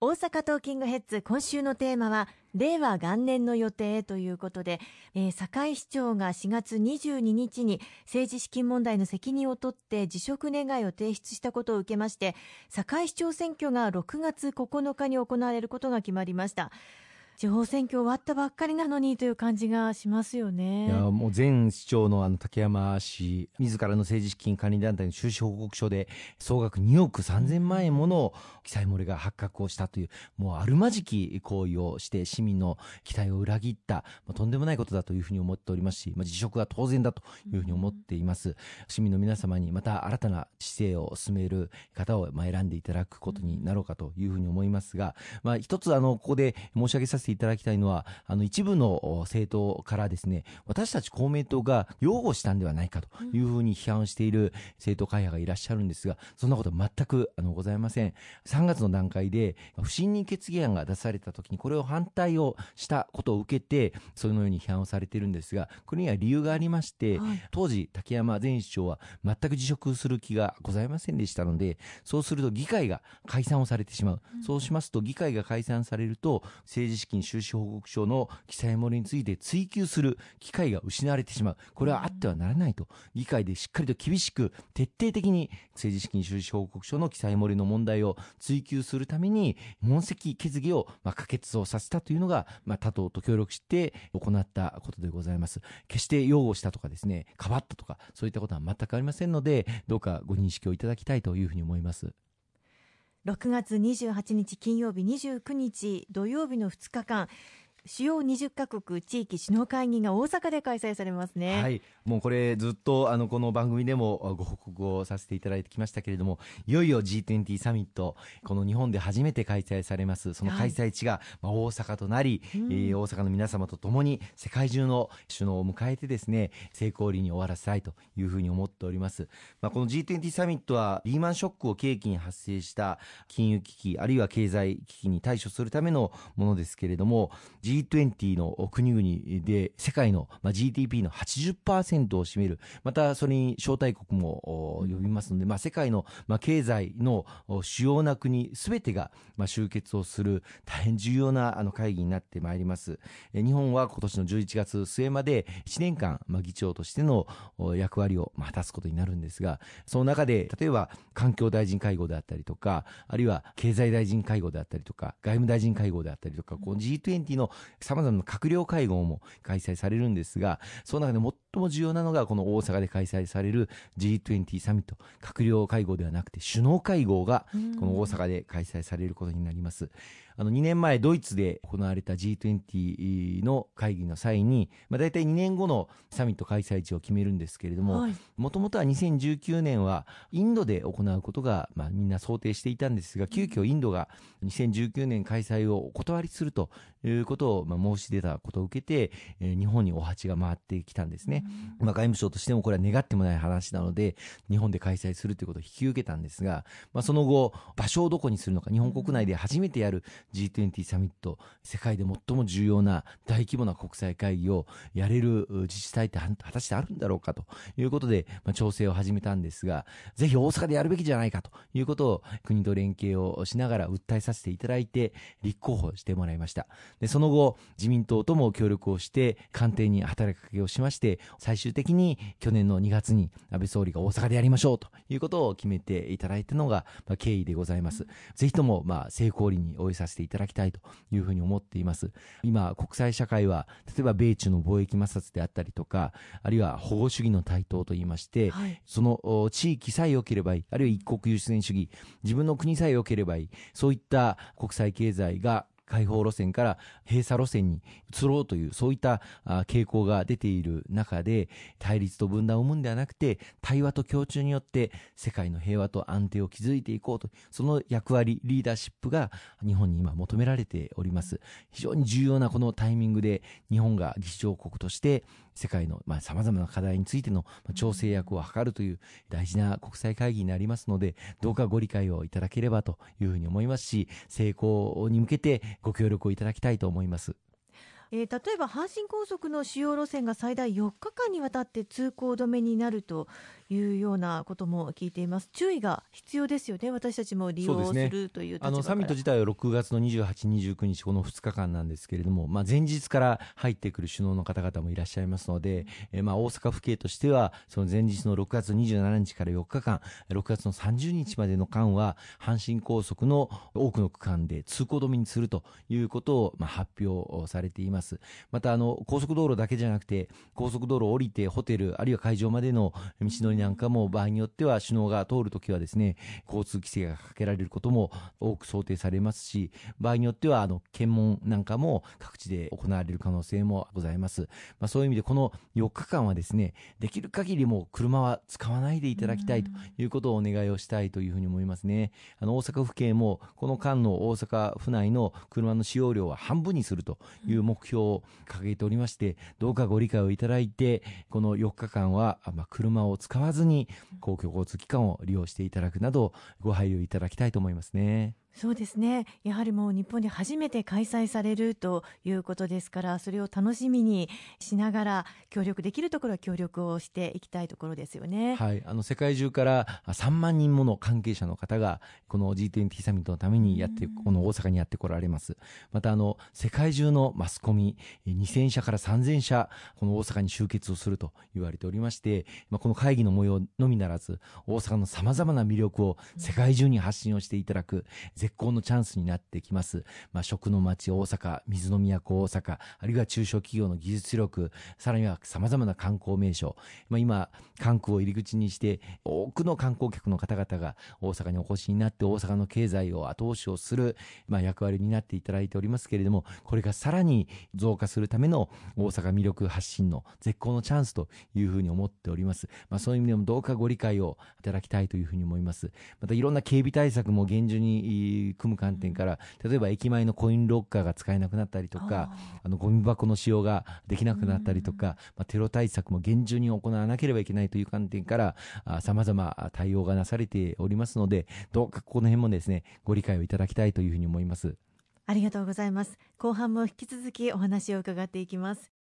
大阪トーキングヘッズ今週のテーマは令和元年の予定ということで、えー、堺市長が4月22日に政治資金問題の責任を取って辞職願を提出したことを受けまして堺市長選挙が6月9日に行われることが決まりました。地方選挙終わったばっかりなのにという感じがしますよね。いやもう前市長のあの竹山氏自らの政治資金管理団体の収支報告書で総額2億3000万円もの記載漏れが発覚をしたというもうあるまじき行為をして市民の期待を裏切った、まあ、とんでもないことだというふうに思っておりますし、まあ、辞職は当然だというふうに思っています。市民の皆様にまた新たな姿勢を進める方をまあ選んでいただくことになろうかというふうに思いますが、まあ、一つあのここで申し上げさせてていただきたいのは、あの一部の政党からですね、私たち公明党が擁護したんではないかというふうに批判をしている政党会派がいらっしゃるんですが、そんなことは全くあのございません。3月の段階で不信任決議案が出された時にこれを反対をしたことを受けて、そのように批判をされているんですが、これには理由がありまして、はい、当時竹山前市長は全く辞職する気がございませんでしたので、そうすると議会が解散をされてしまう。うん、そうしますと議会が解散されると政治資金金収支報告書の記載漏れについて追及する機会が失われてしまう。これはあってはならないと。議会でしっかりと厳しく徹底的に政治資金収支報告書の記載漏れの問題を追及するために問責決議をまあ可決をさせたというのが、まあ、他党と協力して行ったことでございます。決して擁護したとかですね、かばったとか、そういったことは全くありませんので、どうかご認識をいただきたいというふうに思います。6月28日金曜日29日土曜日の2日間主要20カ国地域首脳会議が大阪で開催されますね。はい、もうこれずっとあのこの番組でもご報告をさせていただいてきましたけれども、いよいよ G20 サミットこの日本で初めて開催されます。その開催地が、まあ、大阪となり、うん、えー、大阪の皆様と共に世界中の首脳を迎えてですね、成功裏に終わらせたいというふうに思っております。まあ、この G20 サミットはリーマンショックを契機に発生した金融危機あるいは経済危機に対処するためのものですけれども、G G20 の国々で世界の GDP の80%を占める、またそれに招待国も呼びますので、まあ、世界の経済の主要な国すべてが集結をする大変重要な会議になってまいります。日本は今年の11月末まで1年間議長としての役割を果たすことになるんですが、その中で例えば環境大臣会合であったりとか、あるいは経済大臣会合であったりとか、外務大臣会合であったりとか、この G20 のさまざまな閣僚会合も開催されるんですが、その中で最も重要なのがこの大阪で開催される G20 サミット、閣僚会合ではなくて首脳会合がこの大阪で開催されることになります。あの2年前ドイツで行われた G20 の会議の際に、まあ、大体2年後のサミット開催地を決めるんですけれども、もともとは2019年はインドで行うことが、まあ、みんな想定していたんですが、急遽インドが2019年開催をお断りするということを、まあ、申し出たことを受けて、えー、日本にお鉢が回ってきたんですね。まあ、外務省としてもこれは願ってもない話なので、日本で開催するということを引き受けたんですが、まあ、その後、場所をどこにするのか、日本国内で初めてやる G20 サミット、世界で最も重要な大規模な国際会議をやれる自治体って果たしてあるんだろうかということで、まあ、調整を始めたんですが、ぜひ大阪でやるべきじゃないかということを国と連携をしながら訴えさせていただいて、立候補してもらいました。で、その後、自民党とも協力をして、官邸に働きかけをしまして、最終的に去年の2月に安倍総理が大阪でやりましょうということを決めていただいたのが、まあ、経緯でございます。ぜひとも、まあ、成功裏に応えさせていただきたいというふうに思っています。今、国際社会は、例えば米中の貿易摩擦であったりとか、あるいは保護主義の台頭といいまして、はい、その地域さえ良ければいい、あるいは一国優先主義、自分の国さえ良ければいい、そういった国際経済が開放路線から閉鎖路線に移ろうという、そういった傾向が出ている中で、対立と分断を生むんではなくて、対話と協調によって世界の平和と安定を築いていこうと、その役割、リーダーシップが日本に今求められております。非常に重要なこのタイミングで、日本が議長国として世界のさまざ、まな課題についての調整役を図るという大事な国際会議になりますので、どうかご理解をいただければというふうに思いますし、成功に向けてご協力をいただきたいと思います。えー、例えば阪神高速の主要路線が最大4日間にわたって通行止めになるというようなことも聞いています。注意が必要ですよね。私たちも利用するというあのサミット自体は6月の28、29日この2日間なんですけれども、まあ、前日から入ってくる首脳の方々もいらっしゃいますので、えまあ大阪府警としてはその前日の6月27日から4日間6月の30日までの間は阪神高速の多くの区間で通行止めにするということをまあ発表されています。またあの高速道路だけじゃなくて高速道路を降りてホテルあるいは会場までの道のりなんかも場合によっては首脳が通るときはですね交通規制がかけられることも多く想定されますし場合によってはあの検問なんかも各地で行われる可能性もございます、まあ、そういう意味でこの4日間はですねできる限りも車は使わないでいただきたいということをお願いをしたいというふうに思いますねあの大阪府警もこの間の大阪府内の車の使用量は半分にするという目標を掲げておりましてどうかご理解をいただいてこの4日間は、まあ、車を使わずに公共交通機関を利用していただくなどご配慮いただきたいと思いますね。そうですね。やはりもう日本で初めて開催されるということですからそれを楽しみにしながら協力できるところは協力をしていきたいところですよね、はい、あの世界中から3万人もの関係者の方がこの G20 サミットのためにやってこの大阪にやってこられます。またあの世界中のマスコミ2000社から3000社この大阪に集結をすると言われておりまして、まあ、この会議の模様のみならず大阪のさまざまな魅力を世界中に発信をしていただく絶好のチャンスになってきます。まあ、食の街大阪、水の都大阪、あるいは中小企業の技術力、さらには様々な観光名所、まあ、今、関空を入り口にして、多くの観光客の方々が大阪にお越しになって大阪の経済を後押しをする、まあ、役割になっていただいておりますけれども、これがさらに増加するための大阪魅力発信の絶好のチャンスというふうに思っております。まあ、そういう意味でもどうかご理解をいただきたいというふうに思います。またいろんな警備対策も厳重に組む観点から例えば駅前のコインロッカーが使えなくなったりとかあのゴミ箱の使用ができなくなったりとか、まあ、テロ対策も厳重に行わなければいけないという観点からさまざま対応がなされておりますのでどうかこの辺もですねご理解をいただきたいというふうに思います。ありがとうございます。後半も引き続きお話を伺っていきます